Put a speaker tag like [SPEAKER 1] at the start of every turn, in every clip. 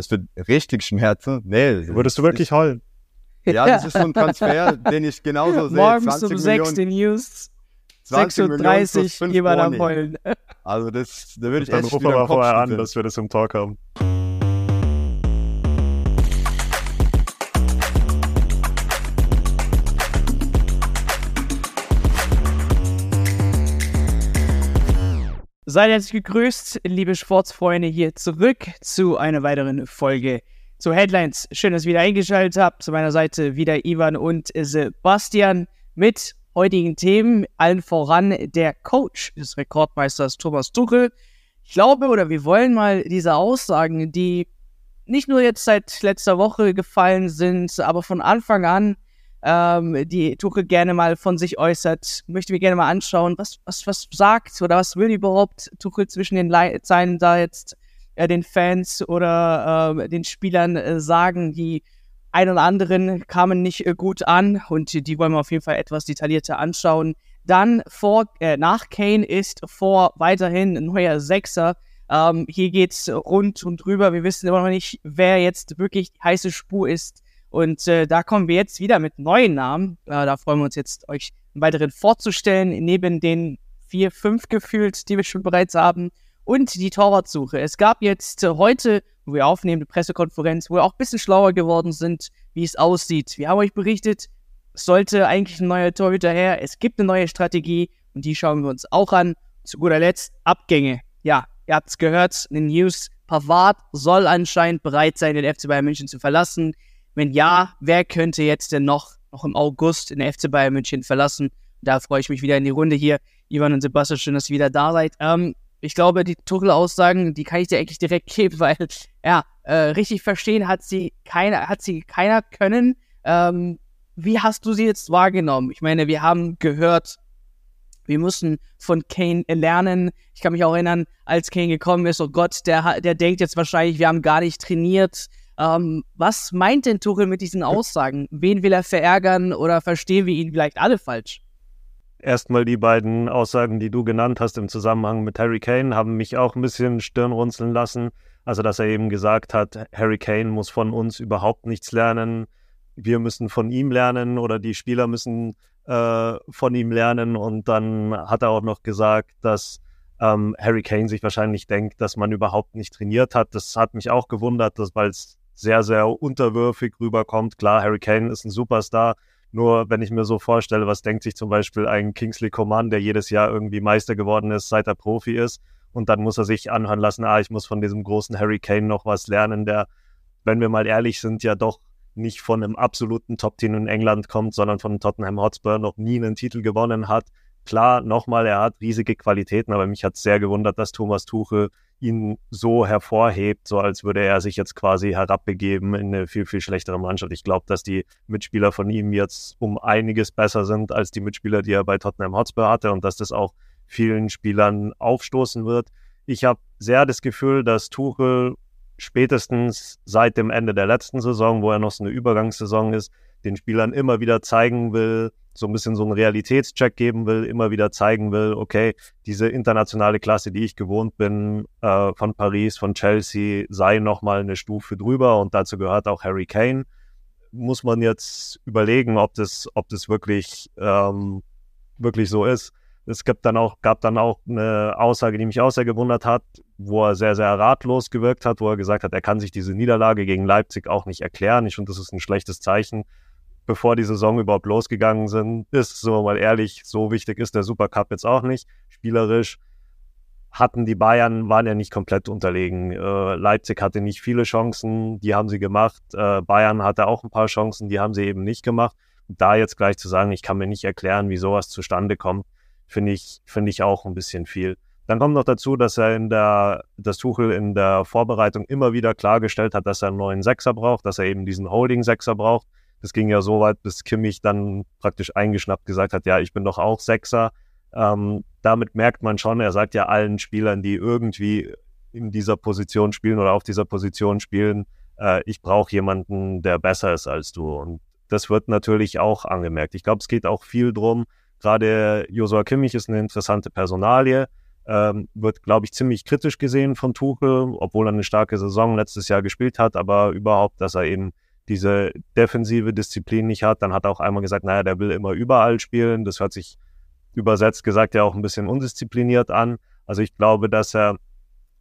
[SPEAKER 1] das wird richtig schmerzen. Nee.
[SPEAKER 2] Würdest du wirklich heulen?
[SPEAKER 1] Ja, das ist so ein Transfer, den ich genauso sehe.
[SPEAKER 3] Morgens um 6 die News. 6.30 Uhr jemand am Heulen.
[SPEAKER 1] Also das, da würde ich
[SPEAKER 2] Dann rufen wir
[SPEAKER 1] den Kopf
[SPEAKER 2] vorher an, dass wir das im Talk haben.
[SPEAKER 3] Seid herzlich gegrüßt, liebe Sportsfreunde, hier zurück zu einer weiteren Folge zu Headlines. Schön, dass ihr wieder eingeschaltet habt. Zu meiner Seite wieder Ivan und Sebastian mit heutigen Themen. Allen voran der Coach des Rekordmeisters Thomas Tuchel. Ich glaube oder wir wollen mal diese Aussagen, die nicht nur jetzt seit letzter Woche gefallen sind, aber von Anfang an ähm, die Tuchel gerne mal von sich äußert. Möchte mir gerne mal anschauen, was, was, was sagt oder was will überhaupt Tuchel zwischen den Le Zeilen da jetzt äh, den Fans oder äh, den Spielern äh, sagen. Die ein oder anderen kamen nicht äh, gut an und die wollen wir auf jeden Fall etwas detaillierter anschauen. Dann vor, äh, nach Kane ist vor weiterhin ein neuer Sechser. Ähm, hier geht's rund und drüber. Wir wissen immer noch nicht, wer jetzt wirklich die heiße Spur ist. Und äh, da kommen wir jetzt wieder mit neuen Namen. Äh, da freuen wir uns jetzt, euch einen weiteren vorzustellen, neben den vier, fünf gefühlt, die wir schon bereits haben. Und die Torwartsuche. Es gab jetzt äh, heute, wo wir aufnehmen, eine Pressekonferenz, wo wir auch ein bisschen schlauer geworden sind, wie es aussieht. Wir haben euch berichtet, es sollte eigentlich ein neuer Torhüter her. Es gibt eine neue Strategie und die schauen wir uns auch an. Zu guter Letzt Abgänge. Ja, ihr habt es gehört in den News. Pavard soll anscheinend bereit sein, den FC Bayern München zu verlassen. Wenn ja, wer könnte jetzt denn noch, noch im August den FC Bayern München verlassen? Da freue ich mich wieder in die Runde hier. Ivan und Sebastian, schön, dass ihr wieder da seid. Ähm, ich glaube, die Tuchel-Aussagen, die kann ich dir eigentlich direkt geben, weil, ja, äh, richtig verstehen hat sie keiner, hat sie keiner können. Ähm, wie hast du sie jetzt wahrgenommen? Ich meine, wir haben gehört, wir müssen von Kane lernen. Ich kann mich auch erinnern, als Kane gekommen ist, oh Gott, der, der denkt jetzt wahrscheinlich, wir haben gar nicht trainiert. Ähm, was meint denn Tuchel mit diesen Aussagen? Wen will er verärgern oder verstehen wir ihn vielleicht alle falsch?
[SPEAKER 2] Erstmal die beiden Aussagen, die du genannt hast im Zusammenhang mit Harry Kane, haben mich auch ein bisschen Stirnrunzeln lassen. Also, dass er eben gesagt hat, Harry Kane muss von uns überhaupt nichts lernen. Wir müssen von ihm lernen oder die Spieler müssen äh, von ihm lernen. Und dann hat er auch noch gesagt, dass ähm, Harry Kane sich wahrscheinlich denkt, dass man überhaupt nicht trainiert hat. Das hat mich auch gewundert, dass, weil es sehr, sehr unterwürfig rüberkommt. Klar, Harry Kane ist ein Superstar. Nur wenn ich mir so vorstelle, was denkt sich zum Beispiel ein Kingsley Coman, der jedes Jahr irgendwie Meister geworden ist, seit er Profi ist, und dann muss er sich anhören lassen, ah, ich muss von diesem großen Harry Kane noch was lernen, der, wenn wir mal ehrlich sind, ja doch nicht von einem absoluten Top-Team in England kommt, sondern von Tottenham Hotspur noch nie einen Titel gewonnen hat. Klar, nochmal, er hat riesige Qualitäten, aber mich hat sehr gewundert, dass Thomas Tuchel ihn so hervorhebt, so als würde er sich jetzt quasi herabbegeben in eine viel, viel schlechtere Mannschaft. Ich glaube, dass die Mitspieler von ihm jetzt um einiges besser sind als die Mitspieler, die er bei Tottenham Hotspur hatte und dass das auch vielen Spielern aufstoßen wird. Ich habe sehr das Gefühl, dass Tuchel spätestens seit dem Ende der letzten Saison, wo er noch so eine Übergangssaison ist, den Spielern immer wieder zeigen will, so ein bisschen so einen Realitätscheck geben will, immer wieder zeigen will, okay, diese internationale Klasse, die ich gewohnt bin, äh, von Paris, von Chelsea, sei nochmal eine Stufe drüber und dazu gehört auch Harry Kane. Muss man jetzt überlegen, ob das, ob das wirklich, ähm, wirklich so ist. Es gibt dann auch, gab dann auch eine Aussage, die mich auch sehr gewundert hat, wo er sehr, sehr ratlos gewirkt hat, wo er gesagt hat, er kann sich diese Niederlage gegen Leipzig auch nicht erklären. Ich finde, das ist ein schlechtes Zeichen bevor die Saison überhaupt losgegangen sind, ist, so mal ehrlich, so wichtig ist der Supercup jetzt auch nicht. Spielerisch hatten die Bayern, waren ja nicht komplett unterlegen. Äh, Leipzig hatte nicht viele Chancen, die haben sie gemacht. Äh, Bayern hatte auch ein paar Chancen, die haben sie eben nicht gemacht. Da jetzt gleich zu sagen, ich kann mir nicht erklären, wie sowas zustande kommt, finde ich, finde ich auch ein bisschen viel. Dann kommt noch dazu, dass er in der, das Tuchel in der Vorbereitung immer wieder klargestellt hat, dass er einen neuen Sechser braucht, dass er eben diesen Holding-Sechser braucht. Das ging ja so weit, bis Kimmich dann praktisch eingeschnappt gesagt hat, ja, ich bin doch auch Sechser. Ähm, damit merkt man schon, er sagt ja allen Spielern, die irgendwie in dieser Position spielen oder auf dieser Position spielen, äh, ich brauche jemanden, der besser ist als du. Und das wird natürlich auch angemerkt. Ich glaube, es geht auch viel drum. Gerade Josua Kimmich ist eine interessante Personalie. ähm, wird, glaube ich, ziemlich kritisch gesehen von Tuchel, obwohl er eine starke Saison letztes Jahr gespielt hat, aber überhaupt, dass er eben diese defensive Disziplin nicht hat. Dann hat er auch einmal gesagt, naja, der will immer überall spielen. Das hört sich übersetzt gesagt ja auch ein bisschen undiszipliniert an. Also ich glaube, dass er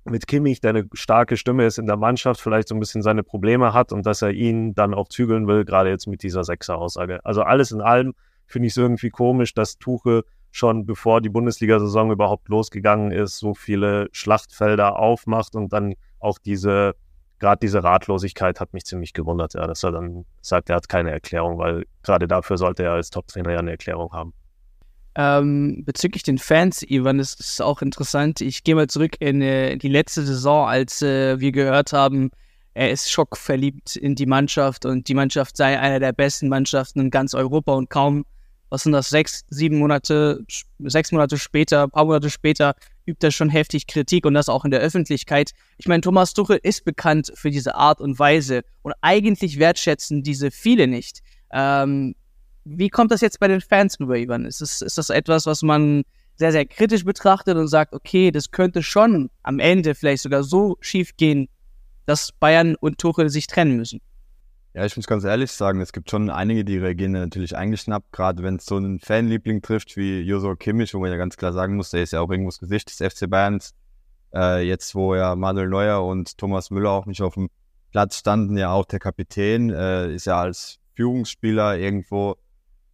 [SPEAKER 2] mit Kimmich, der eine starke Stimme ist in der Mannschaft, vielleicht so ein bisschen seine Probleme hat und dass er ihn dann auch zügeln will, gerade jetzt mit dieser Sechser-Aussage. Also alles in allem finde ich es irgendwie komisch, dass Tuchel schon bevor die Bundesliga-Saison überhaupt losgegangen ist, so viele Schlachtfelder aufmacht und dann auch diese, gerade diese Ratlosigkeit hat mich ziemlich gewundert, ja, dass er dann sagt, er hat keine Erklärung, weil gerade dafür sollte er als Top-Trainer ja eine Erklärung haben.
[SPEAKER 3] Ähm, bezüglich den Fans, Ivan, ist es auch interessant. Ich gehe mal zurück in äh, die letzte Saison, als äh, wir gehört haben, er ist schockverliebt in die Mannschaft und die Mannschaft sei einer der besten Mannschaften in ganz Europa und kaum, was sind das, sechs, sieben Monate, sechs Monate später, paar Monate später, übt er schon heftig Kritik und das auch in der Öffentlichkeit. Ich meine, Thomas Tuchel ist bekannt für diese Art und Weise und eigentlich wertschätzen diese viele nicht. Ähm, wie kommt das jetzt bei den Fans rüber, Ivan? Ist das, ist das etwas, was man sehr, sehr kritisch betrachtet und sagt, okay, das könnte schon am Ende vielleicht sogar so schief gehen, dass Bayern und Tuchel sich trennen müssen?
[SPEAKER 1] Ja, ich muss ganz ehrlich sagen, es gibt schon einige, die reagieren natürlich eingeschnappt, gerade wenn es so einen Fanliebling trifft wie Josua Kimmich, wo man ja ganz klar sagen muss, der ist ja auch irgendwo das Gesicht des FC Bayerns. Äh, jetzt, wo ja Manuel Neuer und Thomas Müller auch nicht auf dem Platz standen, ja auch der Kapitän, äh, ist ja als Führungsspieler irgendwo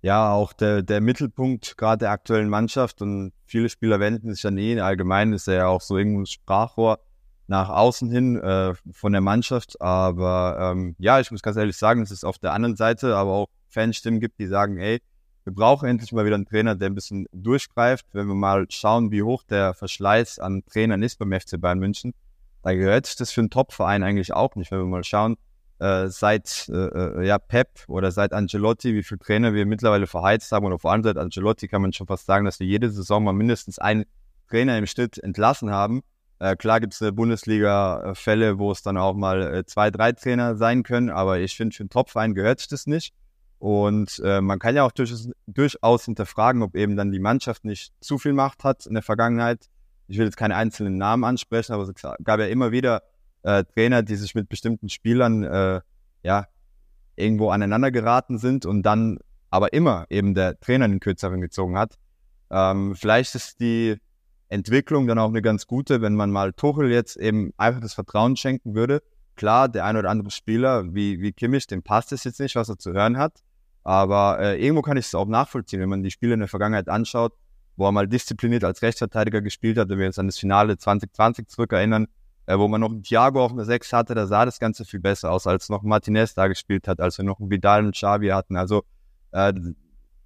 [SPEAKER 1] ja auch der, der Mittelpunkt gerade der aktuellen Mannschaft und viele Spieler wenden sich an ihn. Allgemein ist er ja auch so irgendwo ein Sprachrohr nach außen hin äh, von der Mannschaft. Aber ähm, ja, ich muss ganz ehrlich sagen, dass es auf der anderen Seite aber auch Fanstimmen gibt, die sagen, ey, wir brauchen endlich mal wieder einen Trainer, der ein bisschen durchgreift. Wenn wir mal schauen, wie hoch der Verschleiß an Trainern ist beim FC Bayern München, da gehört das für einen Top-Verein eigentlich auch nicht. Wenn wir mal schauen, äh, seit äh, äh, ja, Pep oder seit Angelotti, wie viele Trainer wir mittlerweile verheizt haben. Und vor allem seit Angelotti kann man schon fast sagen, dass wir jede Saison mal mindestens einen Trainer im Schnitt entlassen haben. Äh, klar gibt es äh, Bundesliga-Fälle, wo es dann auch mal äh, zwei, drei Trainer sein können, aber ich finde, für einen Topverein gehört sich das nicht. Und äh, man kann ja auch durchaus, durchaus hinterfragen, ob eben dann die Mannschaft nicht zu viel Macht hat in der Vergangenheit. Ich will jetzt keine einzelnen Namen ansprechen, aber es gab ja immer wieder äh, Trainer, die sich mit bestimmten Spielern ja irgendwo aneinander geraten sind und dann aber immer eben der Trainer den Kürzeren gezogen hat. Ähm, vielleicht ist die Entwicklung dann auch eine ganz gute, wenn man mal Tuchel jetzt eben einfach das Vertrauen schenken würde. Klar, der ein oder andere Spieler wie, wie Kimmich, dem passt es jetzt nicht, was er zu hören hat. Aber äh, irgendwo kann ich es auch nachvollziehen, wenn man die Spiele in der Vergangenheit anschaut, wo er mal diszipliniert als Rechtsverteidiger gespielt hat, wenn wir uns an das Finale 2020 zurückerinnern, äh, wo man noch einen Thiago auf einer 6 hatte, da sah das Ganze viel besser aus, als noch Martinez da gespielt hat, als wir noch einen Vidal und Xavi hatten. Also äh,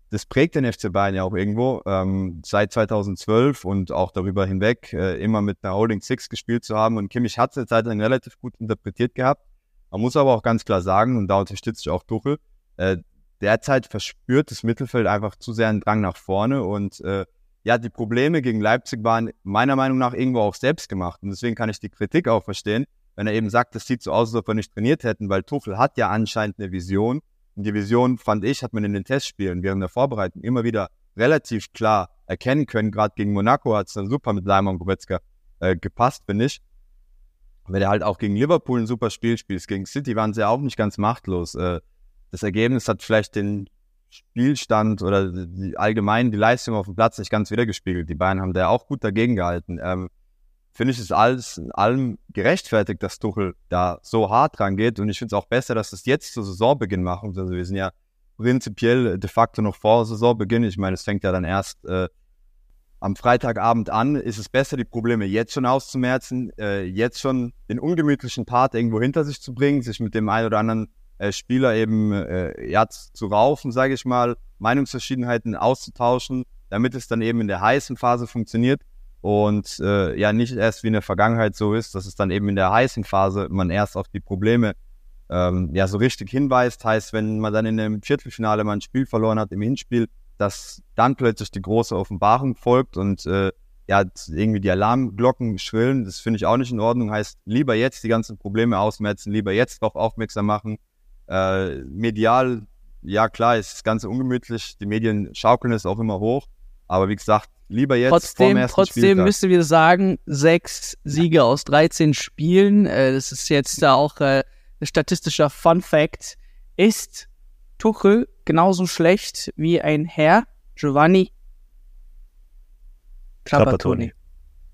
[SPEAKER 1] das prägt den FC Bayern ja auch irgendwo, ähm, seit 2012 und auch darüber hinweg äh, immer mit einer Holding Six gespielt zu haben. Und Kimmich hat es eine lang relativ gut interpretiert gehabt. Man muss aber auch ganz klar sagen, und da unterstütze ich auch Tuchel, äh, derzeit verspürt das Mittelfeld einfach zu sehr einen Drang nach vorne und äh, ja, die Probleme gegen Leipzig waren meiner Meinung nach irgendwo auch selbst gemacht. Und deswegen kann ich die Kritik auch verstehen, wenn er eben sagt, das sieht so aus, als ob wir nicht trainiert hätten, weil Tuchel hat ja anscheinend eine Vision. Und die Vision, fand ich, hat man in den Testspielen während der Vorbereitung immer wieder relativ klar erkennen können. Gerade gegen Monaco hat es dann super mit Leimer und Goretzka äh, gepasst, finde ich. Wenn er halt auch gegen Liverpool ein super Spiel spielt, gegen City waren sie auch nicht ganz machtlos. Äh, das Ergebnis hat vielleicht den Spielstand oder die, allgemein die Leistung auf dem Platz nicht ganz wiedergespiegelt. Die Bayern haben da auch gut dagegen gehalten. Ähm, Finde ich es alles in allem gerechtfertigt, dass Tuchel da so hart dran geht. Und ich finde es auch besser, dass es jetzt zu Saisonbeginn machen. Also wir sind ja prinzipiell de facto noch vor Saisonbeginn. Ich meine, es fängt ja dann erst äh, am Freitagabend an. Ist es besser, die Probleme jetzt schon auszumerzen, äh, jetzt schon den ungemütlichen Part irgendwo hinter sich zu bringen, sich mit dem einen oder anderen äh, Spieler eben äh, ja, zu raufen, sage ich mal, Meinungsverschiedenheiten auszutauschen, damit es dann eben in der heißen Phase funktioniert und äh, ja nicht erst wie in der Vergangenheit so ist, dass es dann eben in der heißen Phase man erst auf die Probleme ähm, ja so richtig hinweist. Heißt, wenn man dann in dem Viertelfinale mal ein Spiel verloren hat im Hinspiel, dass dann plötzlich die große Offenbarung folgt und äh, ja irgendwie die Alarmglocken schrillen. Das finde ich auch nicht in Ordnung. Heißt, lieber jetzt die ganzen Probleme ausmerzen, lieber jetzt darauf aufmerksam machen äh, medial, ja klar, ist das Ganze ungemütlich. Die Medien schaukeln es auch immer hoch. Aber wie gesagt, lieber jetzt
[SPEAKER 3] trotzdem,
[SPEAKER 1] ersten
[SPEAKER 3] trotzdem
[SPEAKER 1] Spieltag.
[SPEAKER 3] müssen wir sagen, sechs Siege aus 13 Spielen. Äh, das ist jetzt da auch äh, ein statistischer Fun Fact. Ist Tuchel genauso schlecht wie ein Herr Giovanni Trapattoni?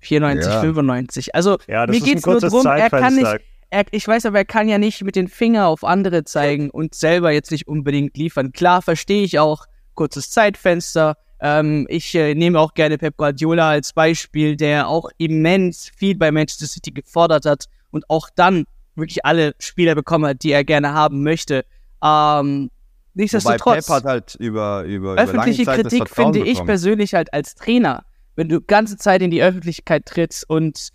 [SPEAKER 3] 94,
[SPEAKER 1] Ja.
[SPEAKER 3] 95. Also
[SPEAKER 2] Ja, das
[SPEAKER 3] mir
[SPEAKER 2] ein
[SPEAKER 3] geht's nur drum, er kann nicht, er, ich weiß aber, er kann ja nicht mit den Finger auf andere zeigen und selber jetzt nicht unbedingt liefern. Klar, verstehe ich auch, kurzes Zeitfenster. Ähm, ich äh, nehme auch gerne Pep Guardiola als Beispiel, der auch immens viel bei Manchester City gefordert hat und auch dann wirklich alle Spieler bekommen hat, die er gerne haben möchte. Ähm,
[SPEAKER 1] Wobei
[SPEAKER 3] nichtsdestotrotz
[SPEAKER 1] Pep hat halt über, über, über
[SPEAKER 3] öffentliche
[SPEAKER 1] das
[SPEAKER 3] Kritik finde ich
[SPEAKER 1] bekommen.
[SPEAKER 3] persönlich halt als Trainer, wenn du ganze Zeit in die Öffentlichkeit trittst und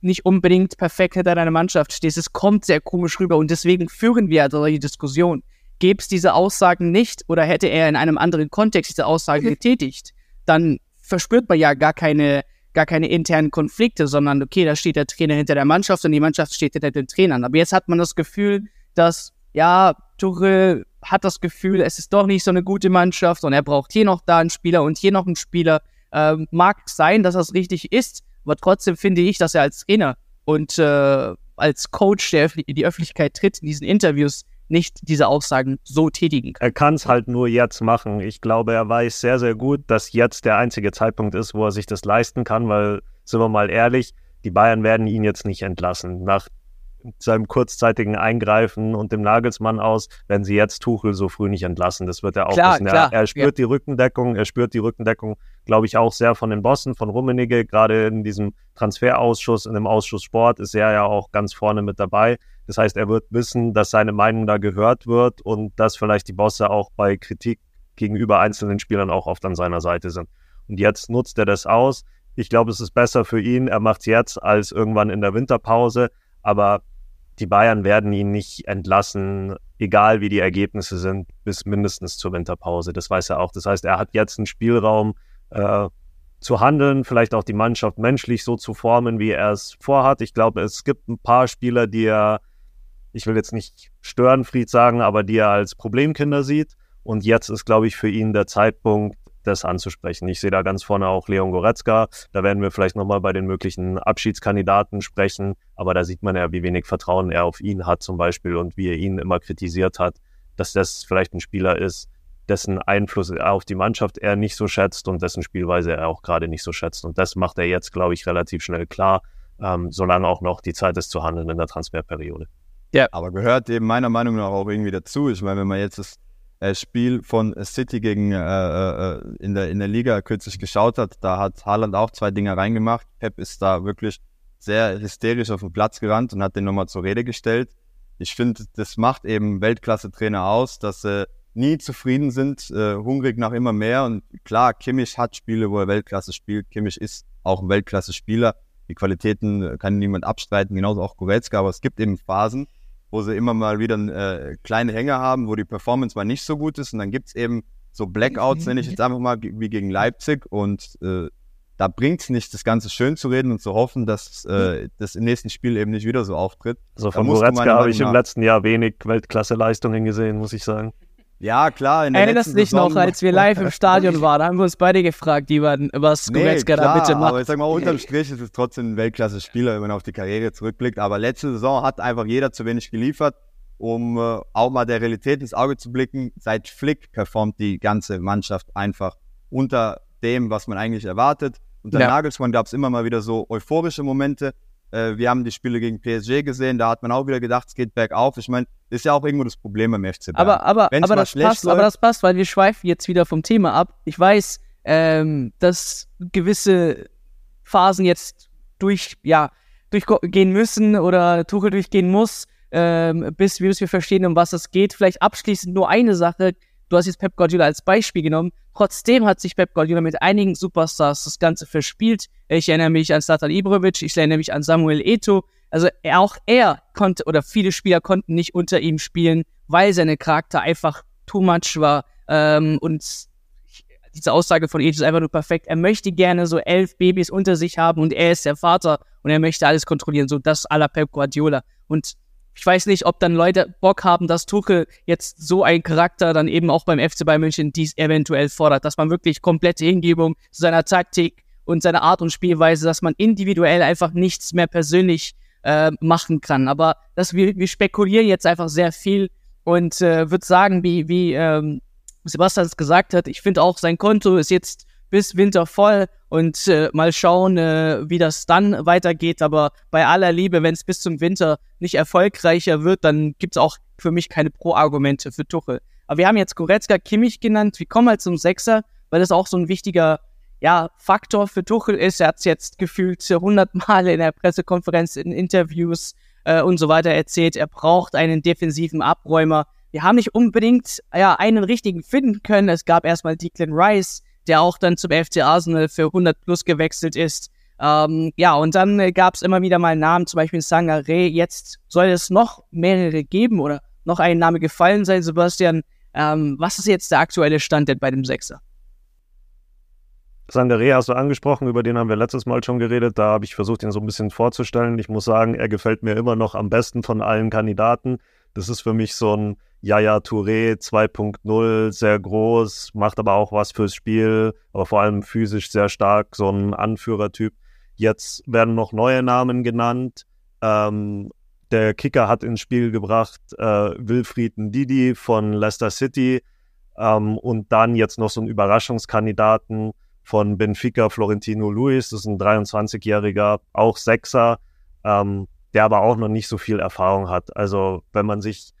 [SPEAKER 3] nicht unbedingt perfekt hinter deiner Mannschaft stehst, es kommt sehr komisch rüber und deswegen führen wir also die Diskussion. Gäbe es diese Aussagen nicht oder hätte er in einem anderen Kontext diese Aussagen getätigt, dann verspürt man ja gar keine, gar keine internen Konflikte, sondern okay, da steht der Trainer hinter der Mannschaft und die Mannschaft steht hinter den Trainern. Aber jetzt hat man das Gefühl, dass, ja, Tuchel hat das Gefühl, es ist doch nicht so eine gute Mannschaft und er braucht hier noch da einen Spieler und hier noch einen Spieler. Ähm, mag sein, dass das richtig ist, aber trotzdem finde ich, dass er als Trainer und äh, als Coach, der in die Öffentlichkeit tritt, in diesen Interviews nicht diese Aussagen so tätigen kann.
[SPEAKER 2] Er kann es halt nur jetzt machen. Ich glaube, er weiß sehr, sehr gut, dass jetzt der einzige Zeitpunkt ist, wo er sich das leisten kann, weil, sind wir mal ehrlich, die Bayern werden ihn jetzt nicht entlassen. Nach seinem kurzzeitigen Eingreifen und dem Nagelsmann aus, werden sie jetzt Tuchel so früh nicht entlassen. Das wird er auch
[SPEAKER 3] Klar,
[SPEAKER 2] wissen.
[SPEAKER 3] klar,
[SPEAKER 2] er, er spürt die Rückendeckung, er spürt die Rückendeckung, glaube ich, auch sehr von den Bossen, von Rummenigge. Gerade in diesem Transferausschuss, in dem Ausschuss Sport ist er ja auch ganz vorne mit dabei. Das heißt, er wird wissen, dass seine Meinung da gehört wird und dass vielleicht die Bosse auch bei Kritik gegenüber einzelnen Spielern auch oft an seiner Seite sind. Und jetzt nutzt er das aus. Ich glaube, es ist besser für ihn. Er macht es jetzt als irgendwann in der Winterpause. Aber die Bayern werden ihn nicht entlassen, egal wie die Ergebnisse sind, bis mindestens zur Winterpause. Das weiß er auch. Das heißt, er hat jetzt einen Spielraum äh, zu handeln, vielleicht auch die Mannschaft menschlich so zu formen, wie er es vorhat. Ich glaube, es gibt ein paar Spieler, die er, ich will jetzt nicht Störenfried sagen, aber die er als Problemkinder sieht. Und jetzt ist, glaube ich, für ihn der Zeitpunkt, das anzusprechen. Ich sehe da ganz vorne auch Leon Goretzka. Da werden wir vielleicht nochmal bei den möglichen Abschiedskandidaten sprechen. Aber da sieht man ja, wie wenig Vertrauen er auf ihn hat zum Beispiel und wie er ihn immer kritisiert hat, dass das vielleicht ein Spieler ist, dessen Einfluss auf die Mannschaft er nicht so schätzt und dessen Spielweise er auch gerade nicht so schätzt. Und das macht er jetzt, glaube ich, relativ schnell klar, ähm, solange auch noch die Zeit ist zu handeln in der Transferperiode.
[SPEAKER 1] Aber gehört eben meiner Meinung nach auch irgendwie dazu. Ich meine, wenn man jetzt das Spiel von City gegen äh, äh, in, der, in der Liga kürzlich geschaut hat, da hat Haaland auch zwei Dinge reingemacht. Pep ist da wirklich sehr hysterisch auf den Platz gerannt und hat den nochmal zur Rede gestellt. Ich finde, das macht eben Weltklasse-Trainer aus, dass sie nie zufrieden sind, äh, hungrig nach immer mehr. Und klar, Kimmich hat Spiele, wo er Weltklasse spielt. Kimmich ist auch ein Weltklasse-Spieler. Die Qualitäten äh, kann niemand abstreiten, genauso auch Goretzka. Aber es gibt eben Phasen, wo sie immer mal wieder äh, kleine Hänger haben, wo die Performance mal nicht so gut ist. Und dann gibt's eben so Blackouts, nenne ich jetzt einfach mal, wie gegen Leipzig. Und äh, da bringt's nicht, das Ganze schön zu reden und zu hoffen, dass äh, das im nächsten Spiel eben nicht wieder so auftritt.
[SPEAKER 2] Also von Goretzka habe ich im letzten Jahr wenig Weltklasse-Leistungen gesehen, muss ich sagen.
[SPEAKER 1] Ja, klar. In der
[SPEAKER 3] Erinnerst dich noch,
[SPEAKER 1] Saison-
[SPEAKER 3] als wir live im Stadion waren, da haben wir uns beide gefragt, Ivan, was
[SPEAKER 1] Nee,
[SPEAKER 3] Goretzka da
[SPEAKER 1] klar,
[SPEAKER 3] bitte
[SPEAKER 1] aber
[SPEAKER 3] macht.
[SPEAKER 1] ich sag mal, unterm Strich ist es trotzdem ein Weltklasse-Spieler, wenn man auf die Karriere zurückblickt. Aber letzte Saison hat einfach jeder zu wenig geliefert, um äh, auch mal der Realität ins Auge zu blicken. Seit Flick performt die ganze Mannschaft einfach unter dem, was man eigentlich erwartet. Unter
[SPEAKER 3] Ja.
[SPEAKER 1] Nagelsmann gab es immer mal wieder so euphorische Momente. Äh, wir haben die Spiele gegen PSG gesehen, da hat man auch wieder gedacht, es geht bergauf. Ich meine, das ist ja auch irgendwo das Problem beim FC Bayern.
[SPEAKER 3] Aber, aber,
[SPEAKER 1] Wenn's
[SPEAKER 3] aber das passt, aber
[SPEAKER 1] läuft-
[SPEAKER 3] das passt, weil wir schweifen jetzt wieder vom Thema ab. Ich weiß, ähm, dass gewisse Phasen jetzt durch, ja, durchgehen müssen oder Tuchel durchgehen muss, ähm, bis, bis wir verstehen, um was es geht. Vielleicht abschließend nur eine Sache. Du hast jetzt Pep Guardiola als Beispiel genommen. Trotzdem hat sich Pep Guardiola mit einigen Superstars das Ganze verspielt. Ich erinnere mich an Slatan Ibrovic, ich erinnere mich an Samuel Eto. Also auch er konnte oder viele Spieler konnten nicht unter ihm spielen, weil seine Charakter einfach too much war. Ähm, und diese Aussage von Eto ist einfach nur perfekt. Er möchte gerne so elf Babys unter sich haben und er ist der Vater und er möchte alles kontrollieren, so das à la Pep Guardiola. Und ich weiß nicht, ob dann Leute Bock haben, dass Tuchel jetzt so ein Charakter dann eben auch beim FC Bayern München dies eventuell fordert, dass man wirklich komplette Hingebung zu seiner Taktik und seiner Art und Spielweise, dass man individuell einfach nichts mehr persönlich äh, machen kann. Aber das, wir, wir spekulieren jetzt einfach sehr viel und äh, würde sagen, wie, wie ähm, Sebastian es gesagt hat, ich finde auch, sein Konto ist jetzt bis Winter voll und äh, mal schauen, äh, wie das dann weitergeht. Aber bei aller Liebe, wenn es bis zum Winter nicht erfolgreicher wird, dann gibt es auch für mich keine Pro-Argumente für Tuchel. Aber wir haben jetzt Goretzka, Kimmich genannt. Wir kommen halt zum Sechser, weil das auch so ein wichtiger ja, Faktor für Tuchel ist. Er hat es jetzt gefühlt hundert Male in der Pressekonferenz, in Interviews äh, und so weiter erzählt. Er braucht einen defensiven Abräumer. Wir haben nicht unbedingt ja, einen richtigen finden können. Es gab erstmal Declan Rice, der auch dann zum FC Arsenal für 100 plus gewechselt ist. Ähm, ja, und dann äh, gab es immer wieder mal Namen, zum Beispiel Sangaré. Jetzt soll es noch mehrere geben oder noch ein Name gefallen sein, Sebastian. Ähm, was ist jetzt der aktuelle Stand denn bei dem Sechser?
[SPEAKER 2] Sangaré hast du angesprochen, über den haben wir letztes Mal schon geredet. Da habe ich versucht, ihn so ein bisschen vorzustellen. Ich muss sagen, er gefällt mir immer noch am besten von allen Kandidaten. Das ist für mich so ein Yaya Touré 2.0, sehr groß, macht aber auch was fürs Spiel, aber vor allem physisch sehr stark, so ein Anführertyp. Jetzt werden noch neue Namen genannt. Ähm, der Kicker hat ins Spiel gebracht äh, Wilfried Ndidi von Leicester City ähm, und dann jetzt noch so einen Überraschungskandidaten von Benfica, Florentino Luis, das ist ein 23-jähriger, auch Sechser, ähm, der aber auch noch nicht so viel Erfahrung hat. Also wenn man sich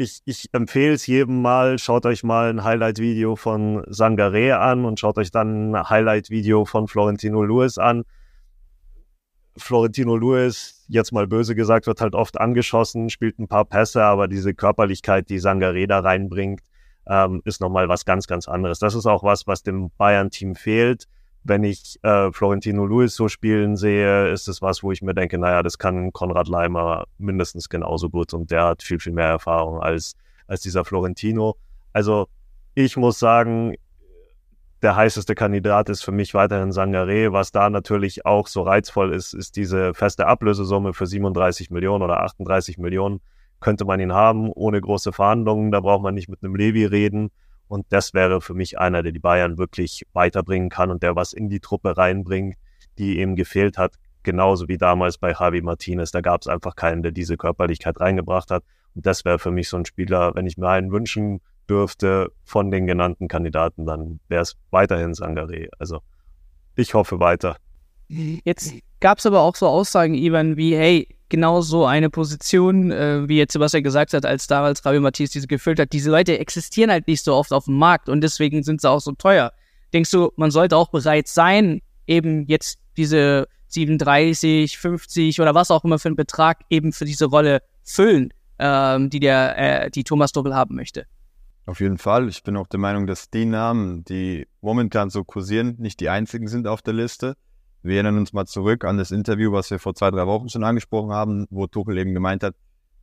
[SPEAKER 2] ich, ich empfehle es jedem mal, schaut euch mal ein Highlight-Video von Sangaré an und schaut euch dann ein Highlight-Video von Florentino Lewis an. Florentino Lewis, jetzt mal böse gesagt, wird halt oft angeschossen, spielt ein paar Pässe, aber diese Körperlichkeit, die Sangaré da reinbringt, ähm, ist nochmal was ganz, ganz anderes. Das ist auch was, was dem Bayern-Team fehlt wenn ich äh, Florentino Luis so spielen sehe, ist es was, wo ich mir denke, naja, das kann Konrad Leimer mindestens genauso gut und der hat viel, viel mehr Erfahrung als, als dieser Florentino. Also ich muss sagen, der heißeste Kandidat ist für mich weiterhin Sangaré. Was da natürlich auch so reizvoll ist, ist diese feste Ablösesumme für 37 Millionen oder 38 Millionen. Könnte man ihn haben, ohne große Verhandlungen. Da braucht man nicht mit einem Levi reden. Und das wäre für mich einer, der die Bayern wirklich weiterbringen kann und der was in die Truppe reinbringt, die eben gefehlt hat. Genauso wie damals bei Javi Martinez. Da gab es einfach keinen, der diese Körperlichkeit reingebracht hat. Und das wäre für mich so ein Spieler, wenn ich mir einen wünschen dürfte von den genannten Kandidaten, dann wäre es weiterhin Sangaré. Also ich hoffe weiter.
[SPEAKER 3] Jetzt gab es aber auch so Aussagen, Ivan, wie, hey, genau so eine Position, äh, wie jetzt Sebastian gesagt hat, als damals Rabi Matthias diese gefüllt hat. Diese Leute existieren halt nicht so oft auf dem Markt und deswegen sind sie auch so teuer. Denkst du, man sollte auch bereit sein, eben jetzt diese 37, 50 oder was auch immer für einen Betrag eben für diese Rolle füllen, ähm, die der, äh, die Thomas Doppel haben möchte?
[SPEAKER 1] Auf jeden Fall. Ich bin auch der Meinung, dass die Namen, die momentan so kursieren, nicht die einzigen sind auf der Liste. Wir erinnern uns mal zurück an das Interview, was wir vor zwei, drei Wochen schon angesprochen haben, wo Tuchel eben gemeint hat,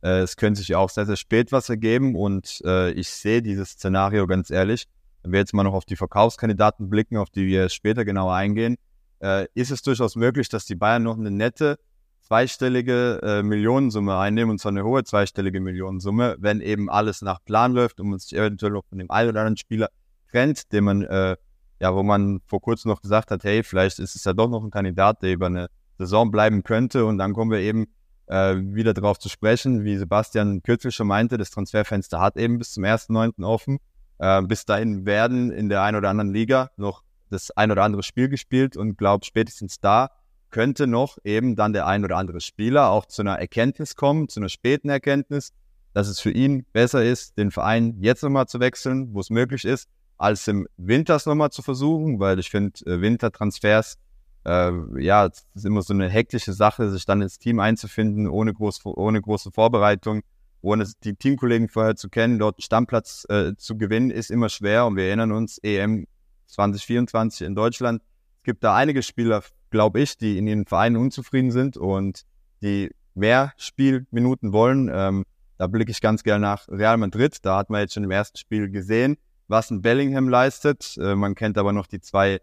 [SPEAKER 1] äh, es könnte sich auch sehr, sehr spät was ergeben und äh, ich sehe dieses Szenario ganz ehrlich. Wenn wir jetzt mal noch auf die Verkaufskandidaten blicken, auf die wir später genauer eingehen, äh, ist es durchaus möglich, dass die Bayern noch eine nette zweistellige äh, Millionensumme einnehmen, und zwar eine hohe zweistellige Millionensumme, wenn eben alles nach Plan läuft und man sich eventuell noch von dem einen oder anderen Spieler trennt, den man äh, ja, wo man vor kurzem noch gesagt hat, hey, vielleicht ist es ja doch noch ein Kandidat, der über eine Saison bleiben könnte. Und dann kommen wir eben äh, wieder darauf zu sprechen, wie Sebastian kürzlich schon meinte, das Transferfenster hat eben bis zum 1.9. offen. Äh, bis dahin werden in der einen oder anderen Liga noch das ein oder andere Spiel gespielt und glaube spätestens da könnte noch eben dann der ein oder andere Spieler auch zu einer Erkenntnis kommen, zu einer späten Erkenntnis, dass es für ihn besser ist, den Verein jetzt nochmal zu wechseln, wo es möglich ist, als im Winters nochmal zu versuchen, weil ich finde, äh, Wintertransfers, äh, ja, es ist immer so eine hektische Sache, sich dann ins Team einzufinden, ohne, groß, ohne große Vorbereitung, ohne die Teamkollegen vorher zu kennen, dort einen Stammplatz äh, zu gewinnen, ist immer schwer. Und wir erinnern uns, EM 2024 in Deutschland. Es gibt da einige Spieler, glaube ich, die in ihren Vereinen unzufrieden sind und die mehr Spielminuten wollen. Ähm, da blicke ich ganz gerne nach Real Madrid. Da hat man jetzt schon im ersten Spiel gesehen, was ein Bellingham leistet. Äh, man kennt aber noch die zwei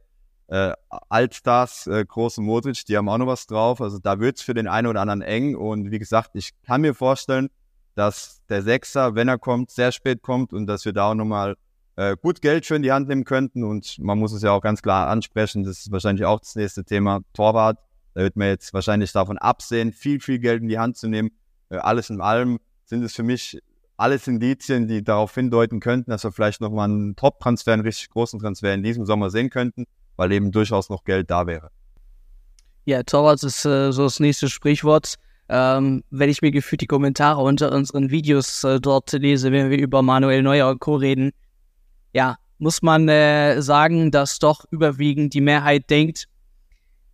[SPEAKER 1] äh, Altstars, äh, große Modric, die haben auch noch was drauf. Also da wird's für den einen oder anderen eng. Und wie gesagt, ich kann mir vorstellen, dass der Sechser, wenn er kommt, sehr spät kommt und dass wir da auch nochmal äh, gut Geld für in die Hand nehmen könnten. Und man muss es ja auch ganz klar ansprechen, das ist wahrscheinlich auch das nächste Thema, Torwart. Da wird man jetzt wahrscheinlich davon absehen, viel, viel Geld in die Hand zu nehmen. Äh, alles in allem sind es für mich alles Indizien, die darauf hindeuten könnten, dass wir vielleicht nochmal einen Top-Transfer, einen richtig großen Transfer in diesem Sommer sehen könnten, weil eben durchaus noch Geld da wäre.
[SPEAKER 3] Ja, Torwart ist äh, so das nächste Sprichwort. Ähm, wenn ich mir gefühlt die Kommentare unter unseren Videos äh, dort lese, wenn wir über Manuel Neuer und Co. reden, ja, muss man äh, sagen, dass doch überwiegend die Mehrheit denkt,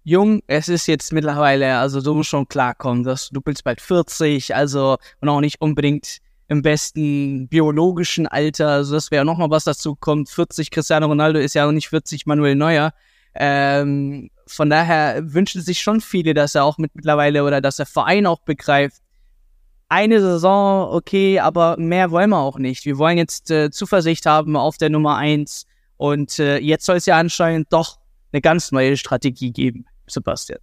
[SPEAKER 3] Jung, es ist jetzt mittlerweile, also du musst schon klarkommen, dass du bist bald 40, also und auch nicht unbedingt im besten biologischen Alter, also das wäre nochmal was dazu kommt. 40 Cristiano Ronaldo ist ja auch nicht 40 Manuel Neuer. Ähm, von daher wünschen sich schon viele, dass er auch mit mittlerweile oder dass der Verein auch begreift, eine Saison, okay, aber mehr wollen wir auch nicht. Wir wollen jetzt äh, Zuversicht haben auf der Nummer eins und äh, jetzt soll es ja anscheinend doch eine ganz neue Strategie geben, Sebastian.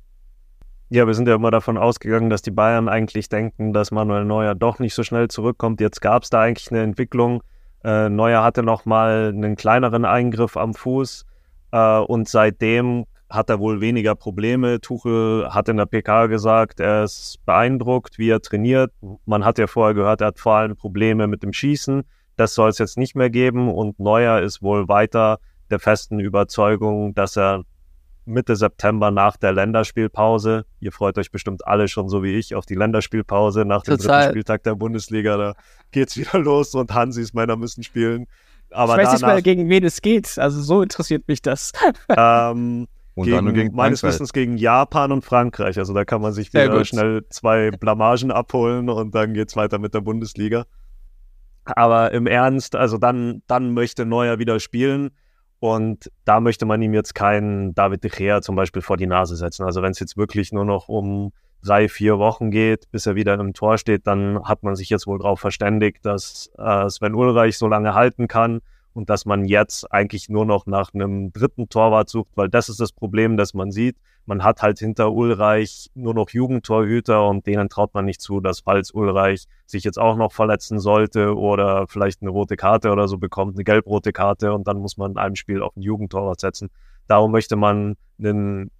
[SPEAKER 2] Ja, wir sind ja immer davon ausgegangen, dass die Bayern eigentlich denken, dass Manuel Neuer doch nicht so schnell zurückkommt. Jetzt gab es da eigentlich eine Entwicklung. Äh, Neuer hatte nochmal einen kleineren Eingriff am Fuß äh, und seitdem hat er wohl weniger Probleme. Tuchel hat in der PK gesagt, er ist beeindruckt, wie er trainiert. Man hat ja vorher gehört, er hat vor allem Probleme mit dem Schießen. Das soll es jetzt nicht mehr geben und Neuer ist wohl weiter der festen Überzeugung, dass er Mitte September nach der Länderspielpause, ihr freut euch bestimmt alle schon so wie ich auf die Länderspielpause nach dem Total. dritten Spieltag der Bundesliga, da geht's wieder los und Hansis Männer müssen spielen.
[SPEAKER 3] Aber ich weiß danach, nicht mal, gegen wen es geht. Also so interessiert mich das.
[SPEAKER 2] Ähm, gegen, gegen meines Wissens gegen Japan und Frankreich. Also da kann man sich wieder schnell zwei Blamagen abholen und dann geht's weiter mit der Bundesliga. Aber im Ernst, also dann, dann möchte Neuer wieder spielen. Und da möchte man ihm jetzt keinen David de Gea zum Beispiel vor die Nase setzen. Also wenn es jetzt wirklich nur noch um drei, vier Wochen geht, bis er wieder im Tor steht, dann hat man sich jetzt wohl darauf verständigt, dass äh, Sven Ulreich so lange halten kann und dass man jetzt eigentlich nur noch nach einem dritten Torwart sucht, weil das ist das Problem, das man sieht. Man hat halt hinter Ulreich nur noch Jugendtorhüter und denen traut man nicht zu, dass falls Ulreich sich jetzt auch noch verletzen sollte oder vielleicht eine rote Karte oder so bekommt, eine gelb-rote Karte und dann muss man in einem Spiel auf einen Jugendtorwart setzen. Darum möchte man einen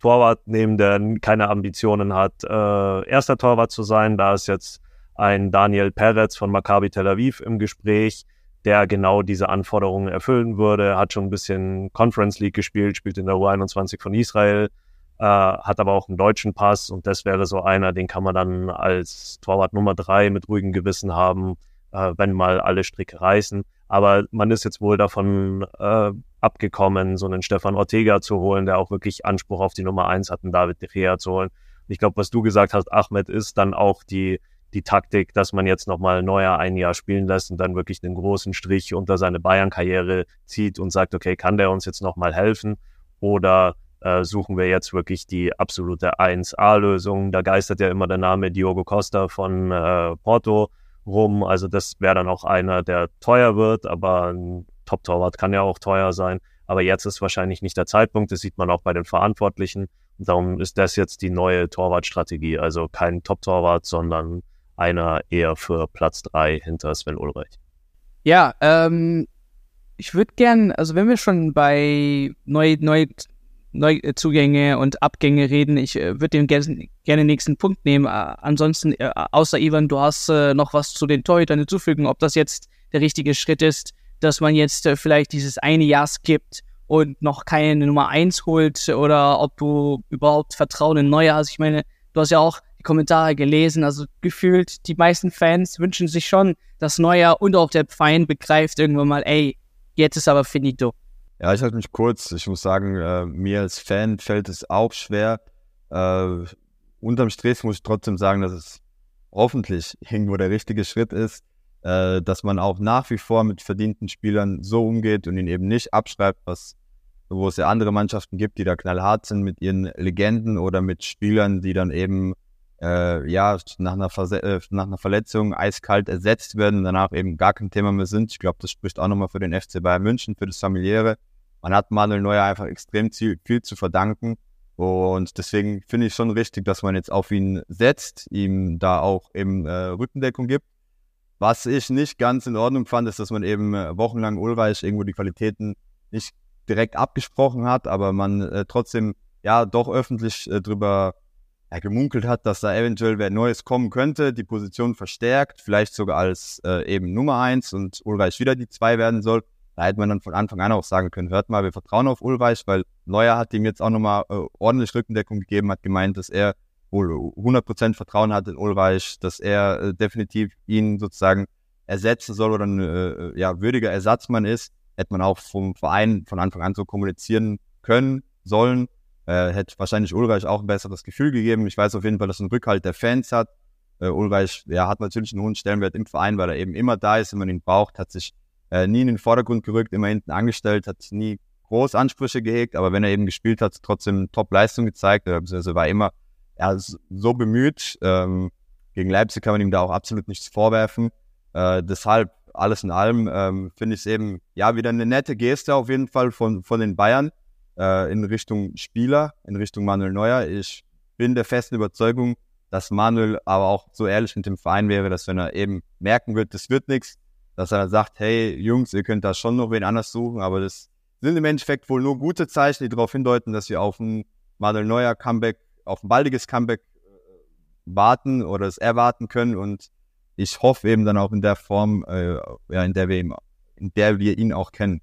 [SPEAKER 2] Torwart nehmen, der keine Ambitionen hat, äh, erster Torwart zu sein. Da ist jetzt ein Daniel Peretz von Maccabi Tel Aviv im Gespräch der genau diese Anforderungen erfüllen würde. Hat schon ein bisschen Conference League gespielt, spielt in der U21 von Israel, äh, hat aber auch einen deutschen Pass und das wäre so einer, den kann man dann als Torwart Nummer drei mit ruhigem Gewissen haben, äh, wenn mal alle Stricke reißen. Aber man ist jetzt wohl davon äh, abgekommen, so einen Stefan Ortega zu holen, der auch wirklich Anspruch auf die Nummer eins hat, einen David De Gea zu holen. ich glaube, was du gesagt hast, Ahmed, ist dann auch die die Taktik, dass man jetzt nochmal Neuer ein Jahr spielen lässt und dann wirklich einen großen Strich unter seine Bayern-Karriere zieht und sagt, okay, kann der uns jetzt nochmal helfen? Oder äh, suchen wir jetzt wirklich die absolute 1A-Lösung? Da geistert ja immer der Name Diogo Costa von äh, Porto rum. Also das wäre dann auch einer, der teuer wird, aber ein Top-Torwart kann ja auch teuer sein. Aber jetzt ist wahrscheinlich nicht der Zeitpunkt. Das sieht man auch bei den Verantwortlichen. Darum ist das jetzt die neue Torwartstrategie. Also kein Top-Torwart, sondern einer eher für Platz drei hinter Sven Ulreich.
[SPEAKER 3] Ja, ähm, ich würde gern, also wenn wir schon bei neu, neu, Neuzugänge und Abgänge reden, ich äh, würde den gerne den nächsten Punkt nehmen. Äh, ansonsten, äh, außer Ivan, du hast äh, noch was zu den Torhütern hinzufügen, ob das jetzt der richtige Schritt ist, dass man jetzt äh, vielleicht dieses eine Jahr skippt und noch keine Nummer eins holt oder ob du überhaupt Vertrauen in Neue hast. Ich meine, du hast ja auch die Kommentare gelesen. Also gefühlt, die meisten Fans wünschen sich schon, dass Neuer und auch der Verein begreift irgendwann mal, ey, jetzt ist aber finito.
[SPEAKER 1] Ja, ich halte mich kurz. Ich muss sagen, äh, mir als Fan fällt es auch schwer. Äh, unterm Stress muss ich trotzdem sagen, dass es hoffentlich irgendwo der richtige Schritt ist, äh, dass man auch nach wie vor mit verdienten Spielern so umgeht und ihn eben nicht abschreibt, was wo es ja andere Mannschaften gibt, die da knallhart sind mit ihren Legenden oder mit Spielern, die dann eben äh, ja, nach einer, Verse äh, nach einer Verletzung eiskalt ersetzt werden und danach eben gar kein Thema mehr sind. Ich glaube, das spricht auch nochmal für den FC Bayern München, für das Familiäre. man hat Manuel Neuer einfach extrem viel, zu verdanken. Und deswegen finde ich schon richtig, dass man jetzt auf ihn setzt, ihm da auch eben äh, Rückendeckung gibt. Was ich nicht ganz in Ordnung fand, ist, dass man eben äh, wochenlang Ulreich irgendwo die Qualitäten nicht direkt abgesprochen hat, aber man äh, trotzdem ja doch öffentlich äh, drüber ja, gemunkelt hat, dass da eventuell wer Neues kommen könnte, die Position verstärkt, vielleicht sogar als äh, eben Nummer eins und Ulreich wieder die zwei werden soll. Da hätte man dann von Anfang an auch sagen können, hört mal, wir vertrauen auf Ulreich, weil Neuer hat ihm jetzt auch nochmal äh, ordentlich Rückendeckung gegeben, hat gemeint, dass er wohl 100% Vertrauen hat in Ulreich, dass er äh, definitiv ihn sozusagen ersetzen soll oder ein äh, ja, würdiger Ersatzmann ist. Hätte man auch vom Verein von Anfang an so kommunizieren können, sollen. Äh, hätte wahrscheinlich Ulreich auch ein besseres Gefühl gegeben. Ich weiß auf jeden Fall, dass er einen Rückhalt der Fans hat. Äh, Ulreich ja, hat natürlich einen hohen Stellenwert im Verein, weil er eben immer da ist, wenn man ihn braucht, hat sich äh, nie in den Vordergrund gerückt, immer hinten angestellt, hat nie groß Ansprüche gehegt, aber wenn er eben gespielt hat, trotzdem Top-Leistung gezeigt, also war immer ja, so bemüht. Ähm, gegen Leipzig kann man ihm da auch absolut nichts vorwerfen. Äh, deshalb, alles in allem, ähm, finde ich es eben, ja, wieder eine nette Geste auf jeden Fall von, von den Bayern äh, in Richtung Spieler, in Richtung Manuel Neuer. Ich bin der festen Überzeugung, dass Manuel aber auch so ehrlich mit dem Verein wäre, dass wenn er eben merken wird, das wird nichts, dass er sagt, hey Jungs, ihr könnt da schon noch wen anders suchen, aber das sind im Endeffekt wohl nur gute Zeichen, die darauf hindeuten, dass wir auf ein Manuel Neuer Comeback, auf ein baldiges Comeback äh, warten oder es erwarten können und ich hoffe eben dann auch in der Form, äh, ja, in der wir ihn, in der wir ihn auch kennen.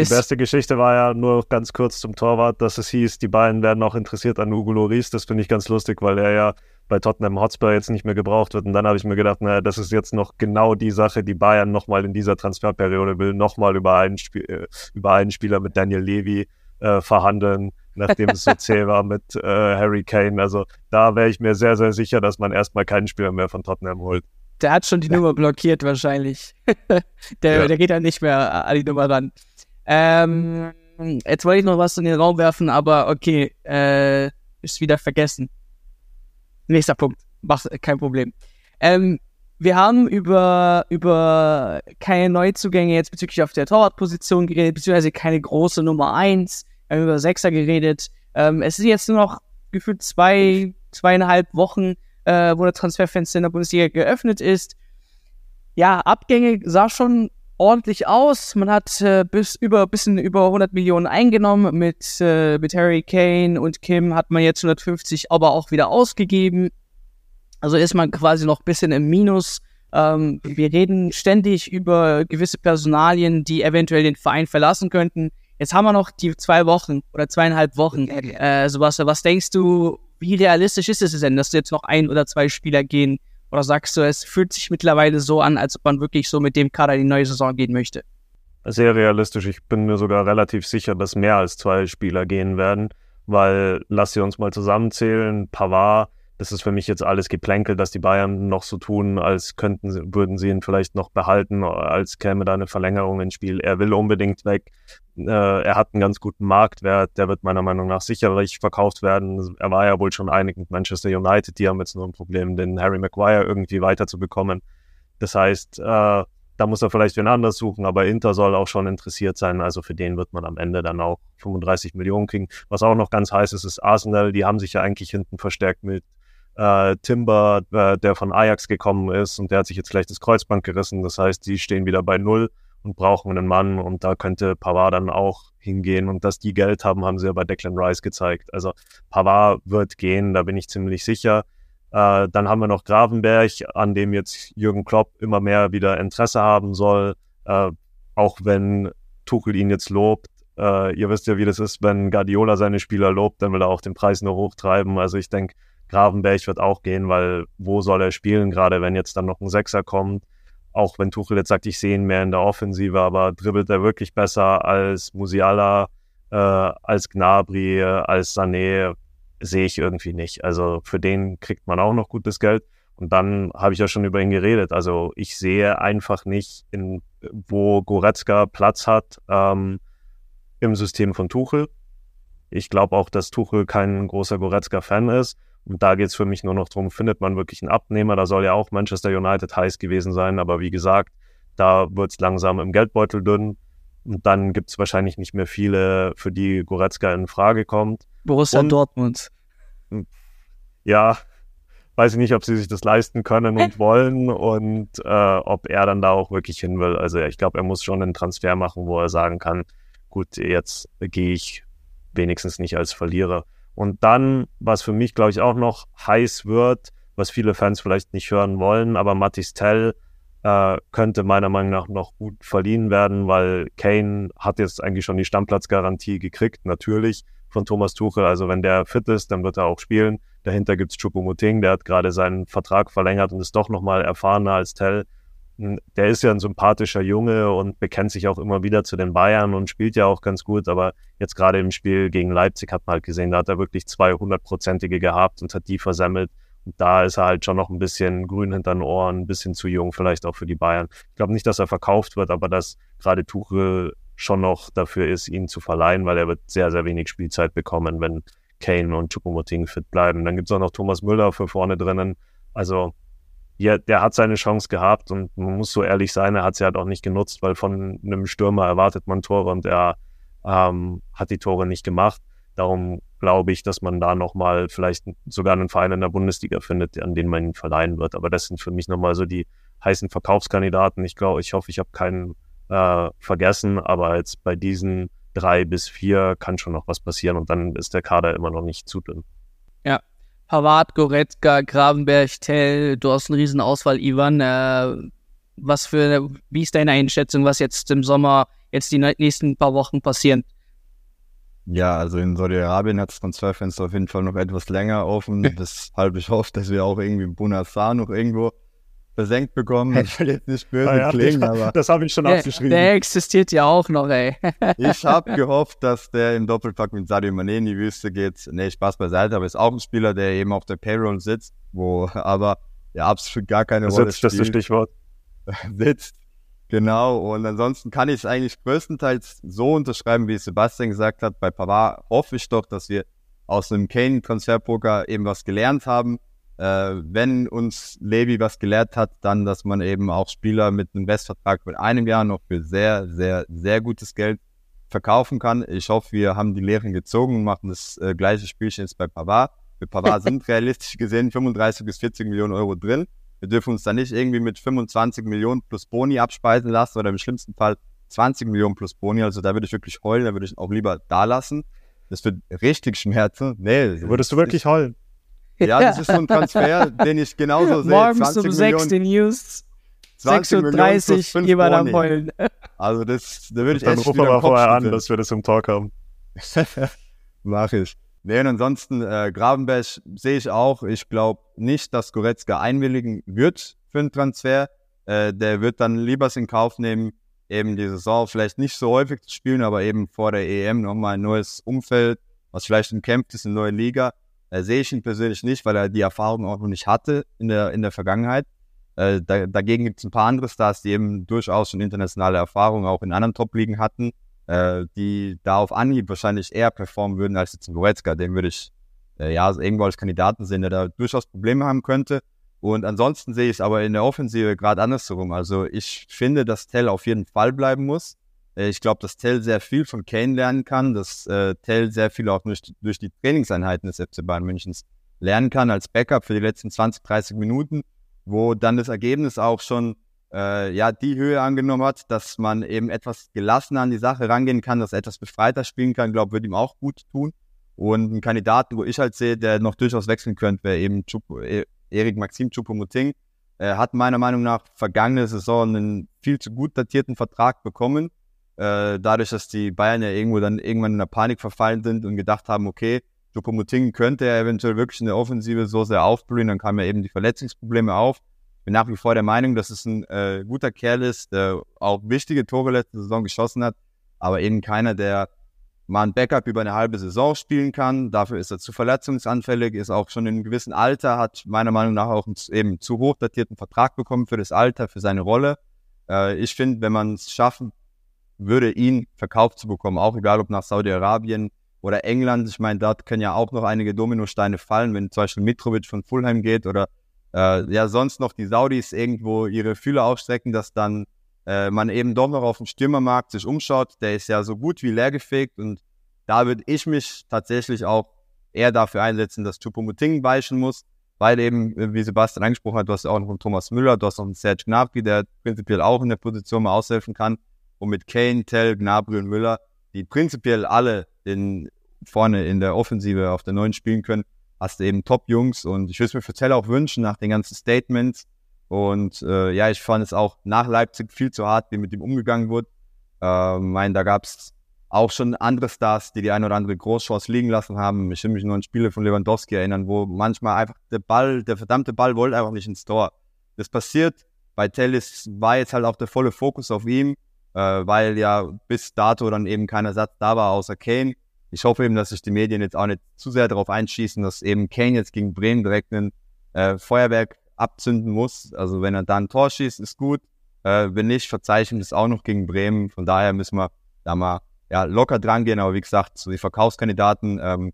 [SPEAKER 2] Bis die beste Geschichte war ja nur ganz kurz zum Torwart, dass es hieß, die beiden werden auch interessiert an Hugo Loris. Das finde ich ganz lustig, weil er ja bei Tottenham Hotspur jetzt nicht mehr gebraucht wird. Und dann habe ich mir gedacht, naja, das ist jetzt noch genau die Sache, die Bayern nochmal in dieser Transferperiode will, nochmal über einen, äh, über einen Spieler mit Daniel Levy äh, verhandeln, nachdem es so zäh war mit äh, Harry Kane. Also da wäre ich mir sehr, sehr sicher, dass man erstmal keinen Spieler mehr von Tottenham holt.
[SPEAKER 3] Der hat schon die ja. Nummer blockiert wahrscheinlich. der, ja. der geht dann nicht mehr an die Nummer ran. Ähm, jetzt wollte ich noch was in den Raum werfen, aber okay, äh, ist wieder vergessen. Nächster Punkt. Mach, kein Problem. Ähm, wir haben über, über keine Neuzugänge jetzt bezüglich auf der Torwartposition geredet, beziehungsweise keine große Nummer eins. Wir haben über Sechser geredet. Ähm, es ist jetzt nur noch gefühlt zwei, zweieinhalb Wochen, äh, wo der Transferfenster in der Bundesliga geöffnet ist. Ja, Abgänge sah schon ordentlich aus. Man hat äh, bis über bisschen über 100 Millionen eingenommen. Mit, äh, mit Harry Kane und Kim hat man jetzt 150 aber auch wieder ausgegeben. Also ist man quasi noch bisschen im Minus. Ähm, wir reden ständig über gewisse Personalien, die eventuell den Verein verlassen könnten. Jetzt haben wir noch die zwei Wochen oder zweieinhalb Wochen. Äh, Sebastian, was denkst du, wie realistisch ist es denn, dass jetzt noch ein oder zwei Spieler gehen, oder sagst du, es fühlt sich mittlerweile so an, als ob man wirklich so mit dem Kader in die neue Saison gehen möchte?
[SPEAKER 2] Sehr realistisch. Ich bin mir sogar relativ sicher, dass mehr als zwei Spieler gehen werden, weil lass sie uns mal zusammenzählen. Pavard das ist für mich jetzt alles Geplänkel, dass die Bayern noch so tun, als könnten sie, würden sie ihn vielleicht noch behalten, als käme da eine Verlängerung ins Spiel. Er will unbedingt weg. Äh, er hat einen ganz guten Marktwert. Der wird meiner Meinung nach sicherlich verkauft werden. Er war ja wohl schon einig mit Manchester United. Die haben jetzt nur ein Problem, den Harry Maguire irgendwie weiterzubekommen. Das heißt, äh, da muss er vielleicht wen anders suchen, aber Inter soll auch schon interessiert sein. Also für den wird man am Ende dann auch 35 Millionen kriegen. Was auch noch ganz heiß ist, ist Arsenal. Die haben sich ja eigentlich hinten verstärkt mit äh, Timber, äh, der von Ajax gekommen ist und der hat sich jetzt vielleicht das Kreuzband gerissen. Das heißt, die stehen wieder bei Null und brauchen einen Mann und da könnte Pavard dann auch hingehen und dass die Geld haben, haben sie ja bei Declan Rice gezeigt. Also Pavard wird gehen, da bin ich ziemlich sicher. Äh, dann haben wir noch Gravenberg, an dem jetzt Jürgen Klopp immer mehr wieder Interesse haben soll, äh, auch wenn Tuchel ihn jetzt lobt. Äh, ihr wisst ja, wie das ist, wenn Guardiola seine Spieler lobt, dann will er auch den Preis nur hochtreiben. Also ich denke, Gravenberg wird auch gehen, weil wo soll er spielen, gerade wenn jetzt dann noch ein Sechser kommt. Auch wenn Tuchel jetzt sagt, ich sehe ihn mehr in der Offensive, aber dribbelt er wirklich besser als Musiala, äh, als Gnabry, als Sané, sehe ich irgendwie nicht. Also für den kriegt man auch noch gutes Geld. Und dann habe ich ja schon über ihn geredet. Also ich sehe einfach nicht, in, wo Goretzka Platz hat ähm, im System von Tuchel. Ich glaube auch, dass Tuchel kein großer Goretzka-Fan ist. Und da geht es für mich nur noch darum, findet man wirklich einen Abnehmer? Da soll ja auch Manchester United heiß gewesen sein, aber wie gesagt, da wird es langsam im Geldbeutel dünn. Und dann gibt es wahrscheinlich nicht mehr viele, für die Goretzka in Frage kommt.
[SPEAKER 3] Borussia
[SPEAKER 2] Und-
[SPEAKER 3] Dortmund.
[SPEAKER 2] Ja, weiß ich nicht, ob sie sich das leisten können und wollen und äh, ob er dann da auch wirklich hin will. Also ich glaube, er muss schon einen Transfer machen, wo er sagen kann, gut, jetzt gehe ich wenigstens nicht als Verlierer. Und dann, was für mich, glaube ich, auch noch heiß wird, was viele Fans vielleicht nicht hören wollen, aber Mattis Tell äh, könnte meiner Meinung nach noch gut verliehen werden, weil Kane hat jetzt eigentlich schon die Stammplatzgarantie gekriegt, natürlich von Thomas Tuchel. Also wenn der fit ist, dann wird er auch spielen. Dahinter gibt's Choupo-Moting, der hat gerade seinen Vertrag verlängert und ist doch nochmal erfahrener als Tell. Der ist ja ein sympathischer Junge und bekennt sich auch immer wieder zu den Bayern und spielt ja auch ganz gut. Aber jetzt gerade im Spiel gegen Leipzig hat man halt gesehen, da hat er wirklich zwei hundertprozentige gehabt und hat die versemmelt. Und da ist er halt schon noch ein bisschen grün hinter den Ohren, ein bisschen zu jung, vielleicht auch für die Bayern. Ich glaube nicht, dass er verkauft wird, aber dass gerade Tuchel schon noch dafür ist, ihn zu verleihen, weil er wird sehr, sehr wenig Spielzeit bekommen, wenn Kane und Choupo-Moting fit bleiben. Dann gibt's auch noch Thomas Müller für vorne drinnen. Also ja, der hat seine Chance gehabt und man muss so ehrlich sein, er hat sie halt auch nicht genutzt, weil von einem Stürmer erwartet man Tore und er ähm, hat die Tore nicht gemacht. Darum glaube ich, dass man da nochmal vielleicht sogar einen Verein in der Bundesliga findet, an den man ihn verleihen wird. Aber das sind für mich nochmal so die heißen Verkaufskandidaten. Ich glaube, ich hoffe, ich habe keinen äh, vergessen, aber jetzt bei diesen drei bis vier kann schon noch was passieren und dann ist der Kader immer noch nicht zu dünn.
[SPEAKER 3] Pavard, Goretzka, Gravenberg, Tell, du hast eine riesen Auswahl, Ivan. Äh, was für, wie ist deine Einschätzung, was jetzt im Sommer, jetzt die nächsten paar Wochen passieren?
[SPEAKER 1] Ja, also in Saudi-Arabien hat das Transferfenster auf jeden Fall noch etwas länger offen, weshalb ich hoffe, dass wir auch irgendwie Bunasar noch irgendwo versenkt bekommen. Ich will jetzt nicht böse
[SPEAKER 2] Ah
[SPEAKER 1] klingen, aber
[SPEAKER 2] das habe ich schon
[SPEAKER 3] Der,
[SPEAKER 2] abgeschrieben.
[SPEAKER 3] der existiert ja auch noch, ey.
[SPEAKER 1] ich habe gehofft, dass der im Doppelpack mit Sadio Mané in die Wüste geht. Nee, Spaß beiseite, aber ist auch ein Spieler, der eben auf der Payroll sitzt, wo aber ja absolut gar keine Rolle
[SPEAKER 2] Sitzt das ist das
[SPEAKER 1] spielt.
[SPEAKER 2] Stichwort.
[SPEAKER 1] sitzt. Genau, und ansonsten kann ich es eigentlich größtenteils so unterschreiben, wie es Sebastian gesagt hat. Bei Pavard hoffe ich doch, dass wir aus einem Kane-Transferpoker eben was gelernt haben. Äh, wenn uns Levi was gelehrt hat, dann, dass man eben auch Spieler mit einem Bestvertrag mit einem Jahr noch für sehr, sehr, sehr gutes Geld verkaufen kann. Ich hoffe, wir haben die Lehren gezogen und machen das äh, gleiche Spielchen jetzt bei Pavard. Für Pavard sind realistisch gesehen 35 bis 40 Millionen Euro drin. Wir dürfen uns da nicht irgendwie mit 25 Millionen plus Boni abspeisen lassen oder im schlimmsten Fall 20 Millionen plus Boni. Also da würde ich wirklich heulen, da würde ich auch lieber da lassen. Das wird richtig schmerzen. Nee,
[SPEAKER 2] Würdest du wirklich heulen?
[SPEAKER 1] Ja, das ist so ein Transfer, den ich genauso sehe.
[SPEAKER 3] Morgens
[SPEAKER 1] 20
[SPEAKER 3] um 6 die
[SPEAKER 1] Millionen,
[SPEAKER 3] News,
[SPEAKER 1] 20 Millionen plus
[SPEAKER 3] 6.30
[SPEAKER 1] fünf
[SPEAKER 3] jemand am. Heulen.
[SPEAKER 1] Also das, da würde ich
[SPEAKER 2] Dann
[SPEAKER 1] echt
[SPEAKER 2] ruf
[SPEAKER 1] wieder
[SPEAKER 2] aber
[SPEAKER 1] im Kopf
[SPEAKER 2] vorher an, dass wir das im Talk haben.
[SPEAKER 1] Mach ich. Nee, und ansonsten, äh, Gravenberg sehe ich auch. Ich glaube nicht, dass Goretzka einwilligen wird für einen Transfer. Äh, der wird dann lieber in Kauf nehmen, eben die Saison vielleicht nicht so häufig zu spielen, aber eben vor der EM nochmal ein neues Umfeld, was vielleicht umkämpft ist, eine neue Liga. Äh, sehe ich ihn persönlich nicht, weil er die Erfahrung auch noch nicht hatte in der, in der Vergangenheit. Äh, da, dagegen gibt es ein paar andere Stars, die eben durchaus schon internationale Erfahrung auch in anderen Top-Ligen hatten äh, die da auf Anhieb wahrscheinlich eher performen würden als jetzt ein Goretzka. Den würde ich äh, ja irgendwo als Kandidaten sehen, der da durchaus Probleme haben könnte. Und ansonsten sehe ich es aber in der Offensive gerade andersherum. Also ich finde, dass Tell auf jeden Fall bleiben muss. Äh, ich glaube, dass Tell sehr viel von Kane lernen kann, dass äh, Tell sehr viel auch durch, durch die Trainingseinheiten des FC Bayern Münchens lernen kann als Backup für die letzten 20, 30 Minuten, wo dann das Ergebnis auch schon äh, ja die Höhe angenommen hat, dass man eben etwas gelassener an die Sache rangehen kann, dass er etwas befreiter spielen kann, glaube würde ihm auch gut tun. Und ein Kandidaten, wo ich halt sehe, der noch durchaus wechseln könnte, wäre eben e- Erik Maxim Choupo-Moting. Er hat meiner Meinung nach vergangene Saison einen viel zu gut datierten Vertrag bekommen. Äh, dadurch, dass die Bayern ja irgendwo dann irgendwann in der Panik verfallen sind und gedacht haben, okay, Choupo-Moting könnte er eventuell wirklich in der Offensive so sehr aufblühen, dann kamen ja eben die Verletzungsprobleme auf bin nach wie vor der Meinung, dass es ein äh, guter Kerl ist, der auch wichtige Tore letzte Saison geschossen hat, aber eben keiner, der mal ein Backup über eine halbe Saison spielen kann. Dafür ist er zu verletzungsanfällig, ist auch schon in einem gewissen Alter, hat meiner Meinung nach auch einen eben zu hoch datierten Vertrag bekommen für das Alter, für seine Rolle. Äh, ich finde, wenn man es schaffen würde, ihn verkauft zu bekommen, auch egal ob nach Saudi-Arabien oder England. Ich meine, dort können ja auch noch einige Dominosteine fallen, wenn zum Beispiel Mitrovic von Fulham geht oder äh, ja sonst noch die Saudis irgendwo ihre Fühler ausstrecken, dass dann äh, man eben doch noch auf dem Stürmermarkt sich umschaut. Der ist ja so gut wie leergefegt und da würde ich mich tatsächlich auch eher dafür einsetzen, dass Choupo-Moting weichen muss, weil eben, wie Sebastian angesprochen hat, du hast auch noch einen Thomas Müller, du hast noch einen Serge Gnabry, der prinzipiell auch in der Position mal aushelfen kann und mit Kane, Tell, Gnabry und Müller, die prinzipiell alle in, vorne in der Offensive auf der neuen spielen können, hast du eben Top-Jungs und ich würde es mir für Tell auch wünschen, nach den ganzen Statements, und äh, ja, ich fand es auch nach Leipzig viel zu hart, wie mit ihm umgegangen wurde. Äh, mein, da gab es auch schon andere Stars, die die eine oder andere Großchance liegen lassen haben. Ich will mich nur an Spiele von Lewandowski erinnern, wo manchmal einfach der Ball, der verdammte Ball wollte einfach nicht ins Tor. Das passiert. Bei Tellis war jetzt halt auch der volle Fokus auf ihm, äh, weil ja bis dato dann eben kein Ersatz da war außer Kane. Ich hoffe eben, dass sich die Medien jetzt auch nicht zu sehr darauf einschießen, dass eben Kane jetzt gegen Bremen direkt ein äh, Feuerwerk abzünden muss. Also wenn er dann ein Tor schießt, ist gut. Äh, wenn nicht, verzeichnen das auch noch gegen Bremen. Von daher müssen wir da mal ja, locker dran gehen. Aber wie gesagt, so die Verkaufskandidaten, ähm,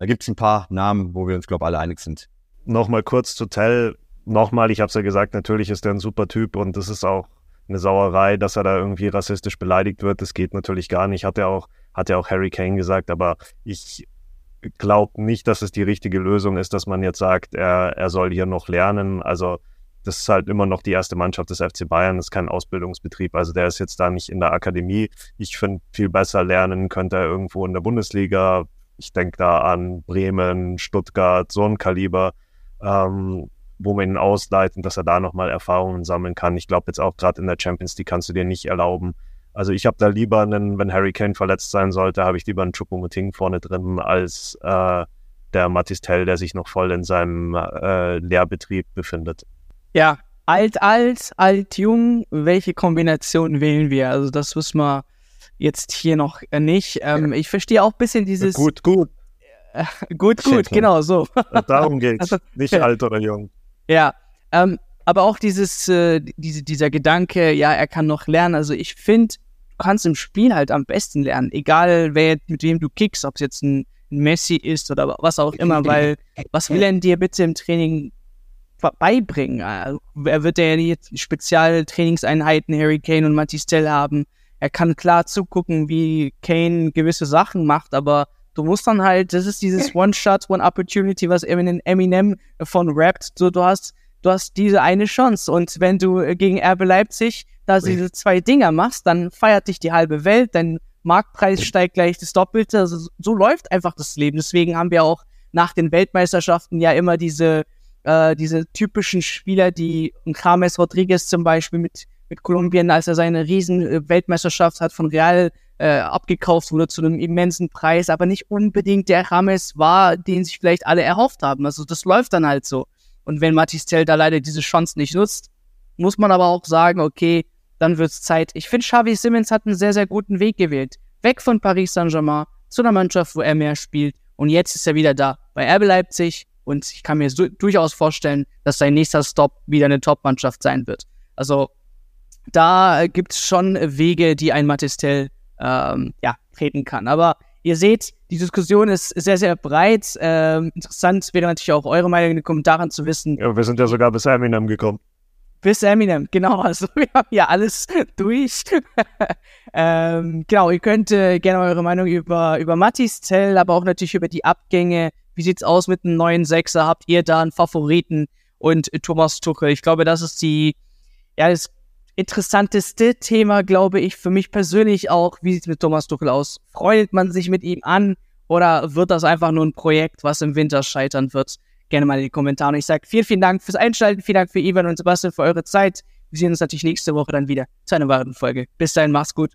[SPEAKER 1] da gibt es ein paar Namen, wo wir uns, glaube alle einig sind.
[SPEAKER 2] Nochmal kurz zu Tell. Nochmal, ich habe es ja gesagt, natürlich ist er ein super Typ und das ist auch eine Sauerei, dass er da irgendwie rassistisch beleidigt wird. Das geht natürlich gar nicht, hat er auch, hat ja auch Harry Kane gesagt, aber ich glaube nicht, dass es die richtige Lösung ist, dass man jetzt sagt, er, er soll hier noch lernen. Also das ist halt immer noch die erste Mannschaft des FC Bayern, das ist kein Ausbildungsbetrieb. Also der ist jetzt da nicht in der Akademie. Ich finde, viel besser lernen könnte er irgendwo in der Bundesliga. Ich denke da an Bremen, Stuttgart, so ein Kaliber, ähm, wo man ihn ausleiten, dass er da nochmal Erfahrungen sammeln kann. Ich glaube jetzt auch gerade in der Champions League kannst du dir nicht erlauben, also ich habe da lieber einen, wenn Harry Kane verletzt sein sollte, habe ich lieber einen Choupo-Moting vorne drin als äh, der Matistel, der sich noch voll in seinem äh, Lehrbetrieb befindet.
[SPEAKER 3] Ja, alt, alt, alt, jung, welche Kombination wählen wir? Also das wissen wir jetzt hier noch nicht. Ähm, ich verstehe auch ein bisschen dieses...
[SPEAKER 2] Gut, gut.
[SPEAKER 3] Äh, gut, gut, genau so.
[SPEAKER 2] Darum geht's, also, nicht alt oder jung.
[SPEAKER 3] Ja, ähm, aber auch dieses, äh, diese, dieser Gedanke, ja, er kann noch lernen. Also ich finde, kannst im Spiel halt am besten lernen, egal wer mit wem du kickst, ob es jetzt ein Messi ist oder was auch immer, weil was will er dir bitte im Training beibringen? Also, er wird ja jetzt Spezialtrainingseinheiten Harry Kane und Matistel haben. Er kann klar zugucken, wie Kane gewisse Sachen macht, aber du musst dann halt, das ist dieses One-Shot, One-Opportunity, was Eminem, Eminem von rappt. So, du hast, du hast diese eine Chance und wenn du gegen Erbe Leipzig da diese zwei Dinger machst, dann feiert dich die halbe Welt, dein Marktpreis steigt gleich das Doppelte. Also so läuft einfach das Leben. Deswegen haben wir auch nach den Weltmeisterschaften ja immer diese, äh, diese typischen Spieler, die James Rodriguez zum Beispiel mit, mit Kolumbien, als er seine riesen äh, Weltmeisterschaft hat von Real äh, abgekauft wurde zu einem immensen Preis, aber nicht unbedingt der James war, den sich vielleicht alle erhofft haben. Also das läuft dann halt so. Und wenn Matistel da leider diese Chance nicht nutzt, muss man aber auch sagen, okay, dann wird's Zeit. Ich finde, Xavi Simmons hat einen sehr, sehr guten Weg gewählt. Weg von Paris Saint-Germain zu einer Mannschaft, wo er mehr spielt. Und jetzt ist er wieder da bei RB Leipzig. Und ich kann mir so, durchaus vorstellen, dass sein nächster Stop wieder eine Top-Mannschaft sein wird. Also da gibt's schon Wege, die ein Matistel ähm, ja, treten kann. Aber ihr seht, die Diskussion ist sehr, sehr breit. Ähm, interessant wäre natürlich auch eure Meinung in den Kommentaren zu wissen.
[SPEAKER 2] Ja, wir sind ja sogar bis Eminem gekommen.
[SPEAKER 3] Bis Eminem, genau. Also wir haben ja alles durch. ähm, genau, ihr könnt äh, gerne eure Meinung über, über Mattis Zell, aber auch natürlich über die Abgänge. Wie sieht's aus mit einem neuen Sechser? Habt ihr da einen Favoriten? Und äh, Thomas Tuchel. Ich glaube, das ist die, ja, das interessanteste Thema, glaube ich, für mich persönlich auch. Wie sieht's mit Thomas Tuchel aus? Freut man sich mit ihm an? Oder wird das einfach nur ein Projekt, was im Winter scheitern wird? gerne mal in die Kommentare. Und ich sage vielen, vielen Dank fürs Einschalten. Vielen Dank für Ivan und Sebastian für eure Zeit. Wir sehen uns natürlich nächste Woche dann wieder zu einer weiteren Folge. Bis dahin, macht's gut.